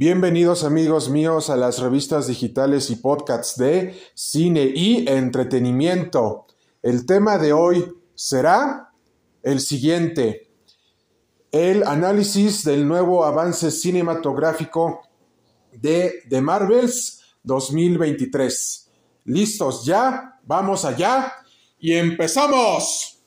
Bienvenidos amigos míos a las revistas digitales y podcasts de cine y entretenimiento. El tema de hoy será el siguiente. El análisis del nuevo avance cinematográfico de The Marvels 2023. ¿Listos ya? Vamos allá y empezamos.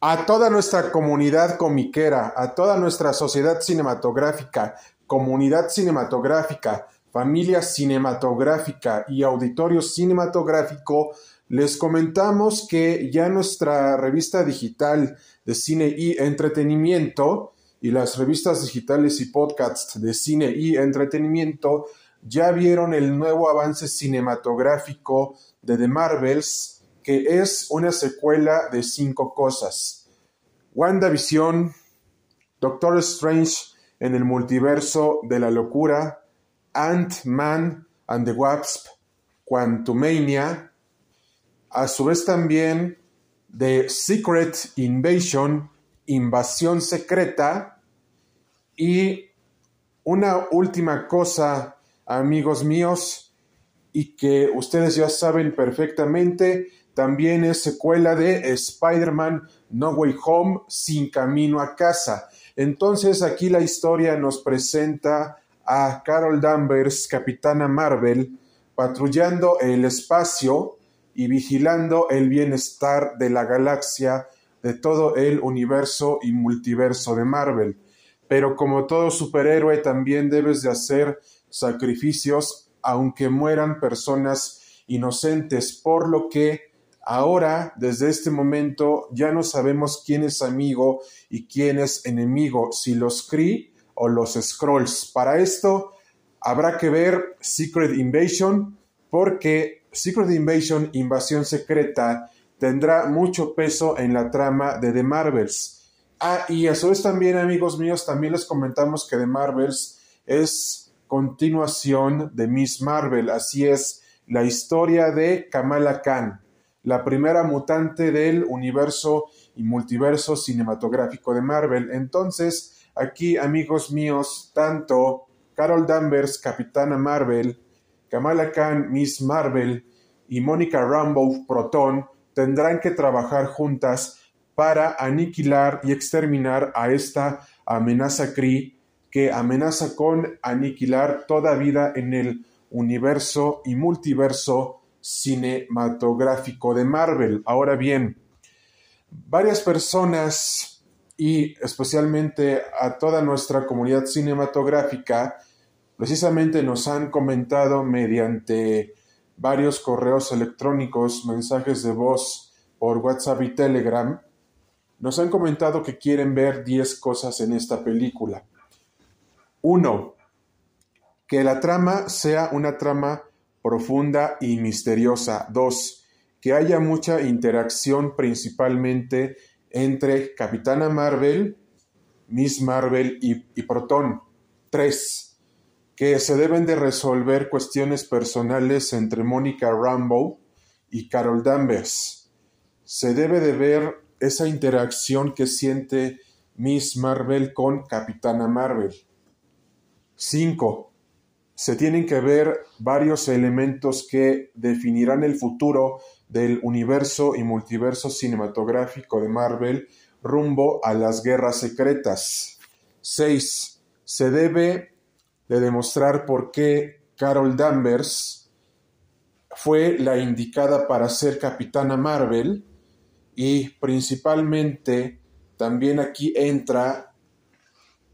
A toda nuestra comunidad comiquera, a toda nuestra sociedad cinematográfica, comunidad cinematográfica, familia cinematográfica y auditorio cinematográfico, les comentamos que ya nuestra revista digital de cine y entretenimiento y las revistas digitales y podcasts de cine y entretenimiento ya vieron el nuevo avance cinematográfico de The Marvels que es una secuela de cinco cosas. WandaVision, Doctor Strange en el multiverso de la locura, Ant-Man and the Wasp, Quantumania, a su vez también The Secret Invasion, Invasión Secreta, y una última cosa, amigos míos, y que ustedes ya saben perfectamente, también es secuela de Spider-Man No Way Home sin camino a casa. Entonces aquí la historia nos presenta a Carol Danvers, Capitana Marvel, patrullando el espacio y vigilando el bienestar de la galaxia, de todo el universo y multiverso de Marvel. Pero como todo superhéroe también debes de hacer sacrificios aunque mueran personas inocentes, por lo que Ahora, desde este momento, ya no sabemos quién es amigo y quién es enemigo, si los Kree o los Scrolls. Para esto, habrá que ver Secret Invasion, porque Secret Invasion, Invasión Secreta, tendrá mucho peso en la trama de The Marvels. Ah, y a su vez también, amigos míos, también les comentamos que The Marvels es continuación de Miss Marvel, así es, la historia de Kamala Khan la primera mutante del universo y multiverso cinematográfico de Marvel. Entonces, aquí, amigos míos, tanto Carol Danvers, Capitana Marvel, Kamala Khan, Miss Marvel y Mónica Rambeau, Proton, tendrán que trabajar juntas para aniquilar y exterminar a esta amenaza Kree que amenaza con aniquilar toda vida en el universo y multiverso cinematográfico de Marvel. Ahora bien, varias personas y especialmente a toda nuestra comunidad cinematográfica precisamente nos han comentado mediante varios correos electrónicos, mensajes de voz por WhatsApp y Telegram, nos han comentado que quieren ver 10 cosas en esta película. Uno, que la trama sea una trama profunda y misteriosa. Dos, que haya mucha interacción principalmente entre Capitana Marvel, Miss Marvel y, Proton. Tres, que se deben de resolver cuestiones personales entre Mónica Rambo y Carol Danvers. Se debe de ver esa interacción que siente Miss Marvel con Capitana Marvel. Cinco se tienen que ver varios elementos que definirán el futuro del universo y multiverso cinematográfico de Marvel rumbo a las guerras secretas. 6. Se debe de demostrar por qué Carol Danvers fue la indicada para ser Capitana Marvel y principalmente también aquí entra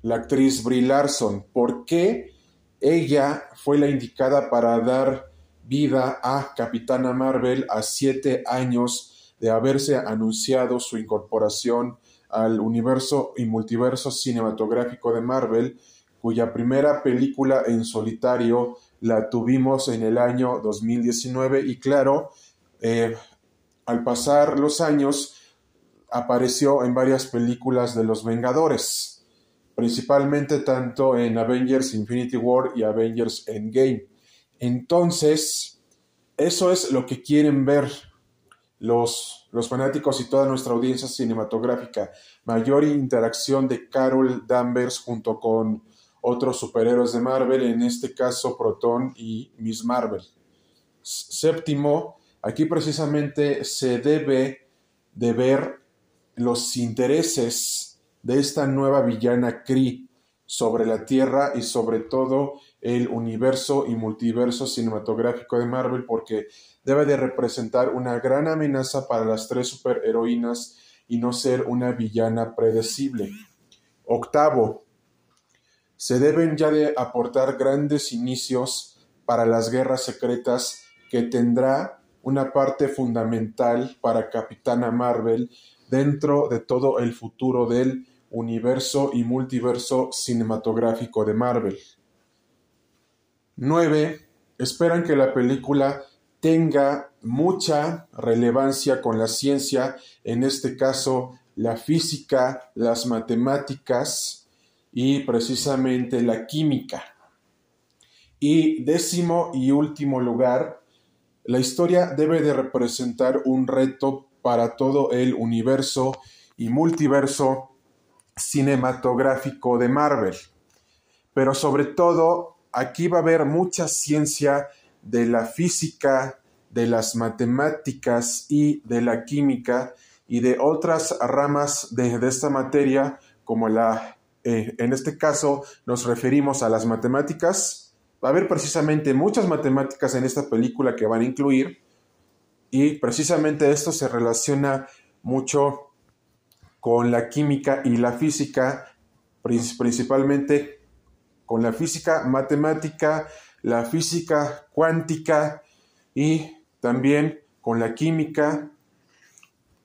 la actriz Brie Larson. ¿Por qué? Ella fue la indicada para dar vida a Capitana Marvel a siete años de haberse anunciado su incorporación al universo y multiverso cinematográfico de Marvel, cuya primera película en solitario la tuvimos en el año 2019 y claro, eh, al pasar los años apareció en varias películas de los Vengadores. Principalmente tanto en Avengers Infinity War y Avengers Endgame. Entonces, eso es lo que quieren ver los, los fanáticos y toda nuestra audiencia cinematográfica. Mayor interacción de Carol Danvers junto con otros superhéroes de Marvel, en este caso Proton y Miss Marvel. Séptimo, aquí precisamente se debe de ver los intereses de esta nueva villana Kree sobre la Tierra y sobre todo el universo y multiverso cinematográfico de Marvel porque debe de representar una gran amenaza para las tres superheroínas y no ser una villana predecible. Octavo, se deben ya de aportar grandes inicios para las guerras secretas que tendrá una parte fundamental para Capitana Marvel dentro de todo el futuro del universo y multiverso cinematográfico de Marvel. 9. Esperan que la película tenga mucha relevancia con la ciencia, en este caso la física, las matemáticas y precisamente la química. Y décimo y último lugar, la historia debe de representar un reto para todo el universo y multiverso cinematográfico de Marvel. Pero sobre todo, aquí va a haber mucha ciencia de la física, de las matemáticas y de la química y de otras ramas de, esta materia, como la, eh, en este caso nos referimos a las matemáticas. Va a haber precisamente muchas matemáticas en esta película que van a incluir y precisamente esto se relaciona mucho con la química y la física, principalmente con la física matemática, la física cuántica y también con la química,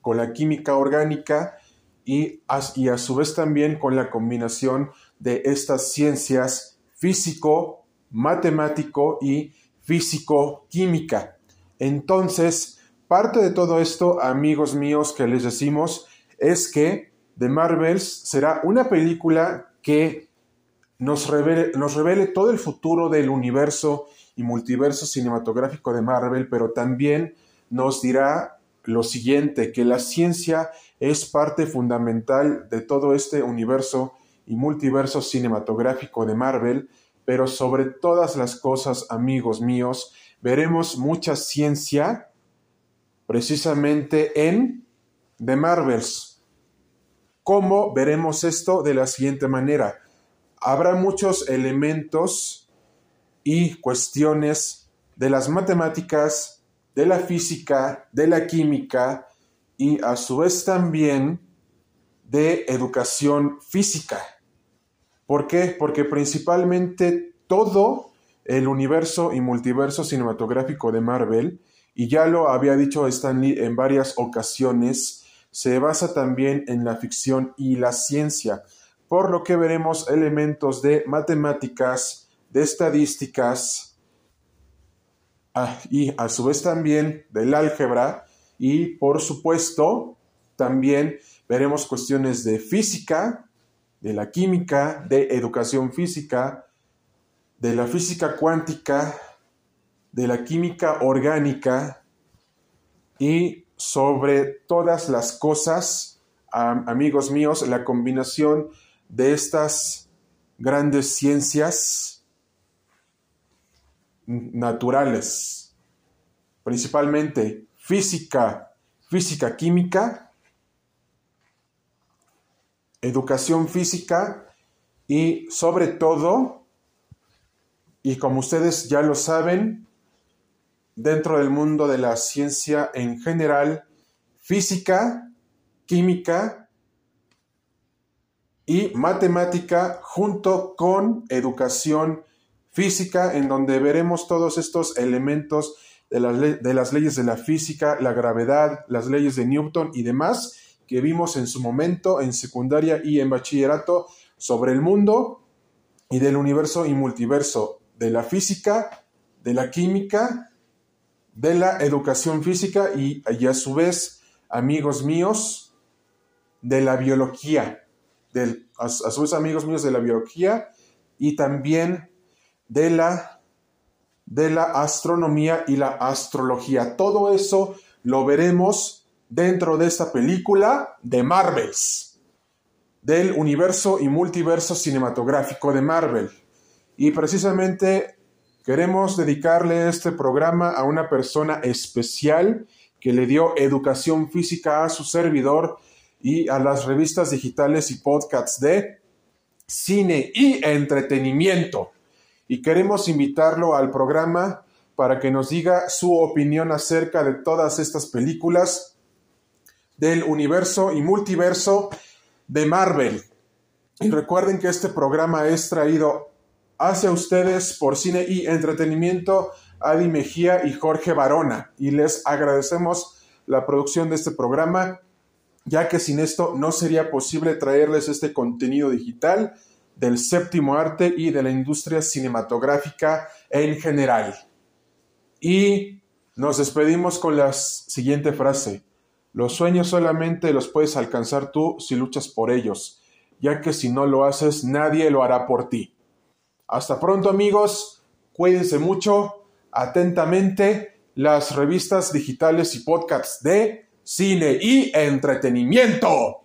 con la química orgánica y a, y a su vez también con la combinación de estas ciencias físico, matemático y físico-química. Entonces, parte de todo esto, amigos míos, que les decimos, es que The Marvels será una película que nos revele, todo el futuro del universo y multiverso cinematográfico de Marvel, pero también nos dirá lo siguiente, que la ciencia es parte fundamental de todo este universo y multiverso cinematográfico de Marvel, pero sobre todas las cosas, amigos míos, veremos mucha ciencia precisamente en The Marvels. ¿Cómo veremos esto? De la siguiente manera. Habrá muchos elementos y cuestiones de las matemáticas, de la física, de la química y a su vez también de educación física. ¿Por qué? Porque principalmente todo el universo y multiverso cinematográfico de Marvel, y ya lo había dicho Stanley en varias ocasiones, se basa también en la ficción y la ciencia, por lo que veremos elementos de matemáticas, de estadísticas ah, y a su vez también del álgebra y por supuesto también veremos cuestiones de física, de la química, de educación física, de la física cuántica, de la química orgánica y sobre todas las cosas, amigos míos, la combinación de estas grandes ciencias naturales, principalmente física, física química, educación física y sobre todo, y como ustedes ya lo saben, dentro del mundo de la ciencia en general, física, química y matemática junto con educación física, en donde veremos todos estos elementos de, de las leyes de la física, la gravedad, las leyes de Newton y demás que vimos en su momento en secundaria y en bachillerato sobre el mundo y del universo y multiverso, de la física, de la química de la educación física y, a su vez, amigos míos, de la biología, del, a, su vez amigos míos de la biología y también de la, de la astronomía y la astrología. Todo eso lo veremos dentro de esta película de Marvels, del universo y multiverso cinematográfico de Marvel. Y precisamente queremos dedicarle este programa a una persona especial que le dio educación física a su servidor y a las revistas digitales y podcasts de cine y entretenimiento. Y queremos invitarlo al programa para que nos diga su opinión acerca de todas estas películas del universo y multiverso de Marvel. Y recuerden que este programa es traído hacia ustedes por cine y entretenimiento Adi Mejía y Jorge Barona. Y les agradecemos la producción de este programa, ya que sin esto no sería posible traerles este contenido digital del séptimo arte y de la industria cinematográfica en general. Y nos despedimos con la siguiente frase. Los sueños solamente los puedes alcanzar tú si luchas por ellos, ya que si no lo haces nadie lo hará por ti. Hasta pronto amigos, cuídense mucho atentamente las revistas digitales y podcasts de cine y entretenimiento.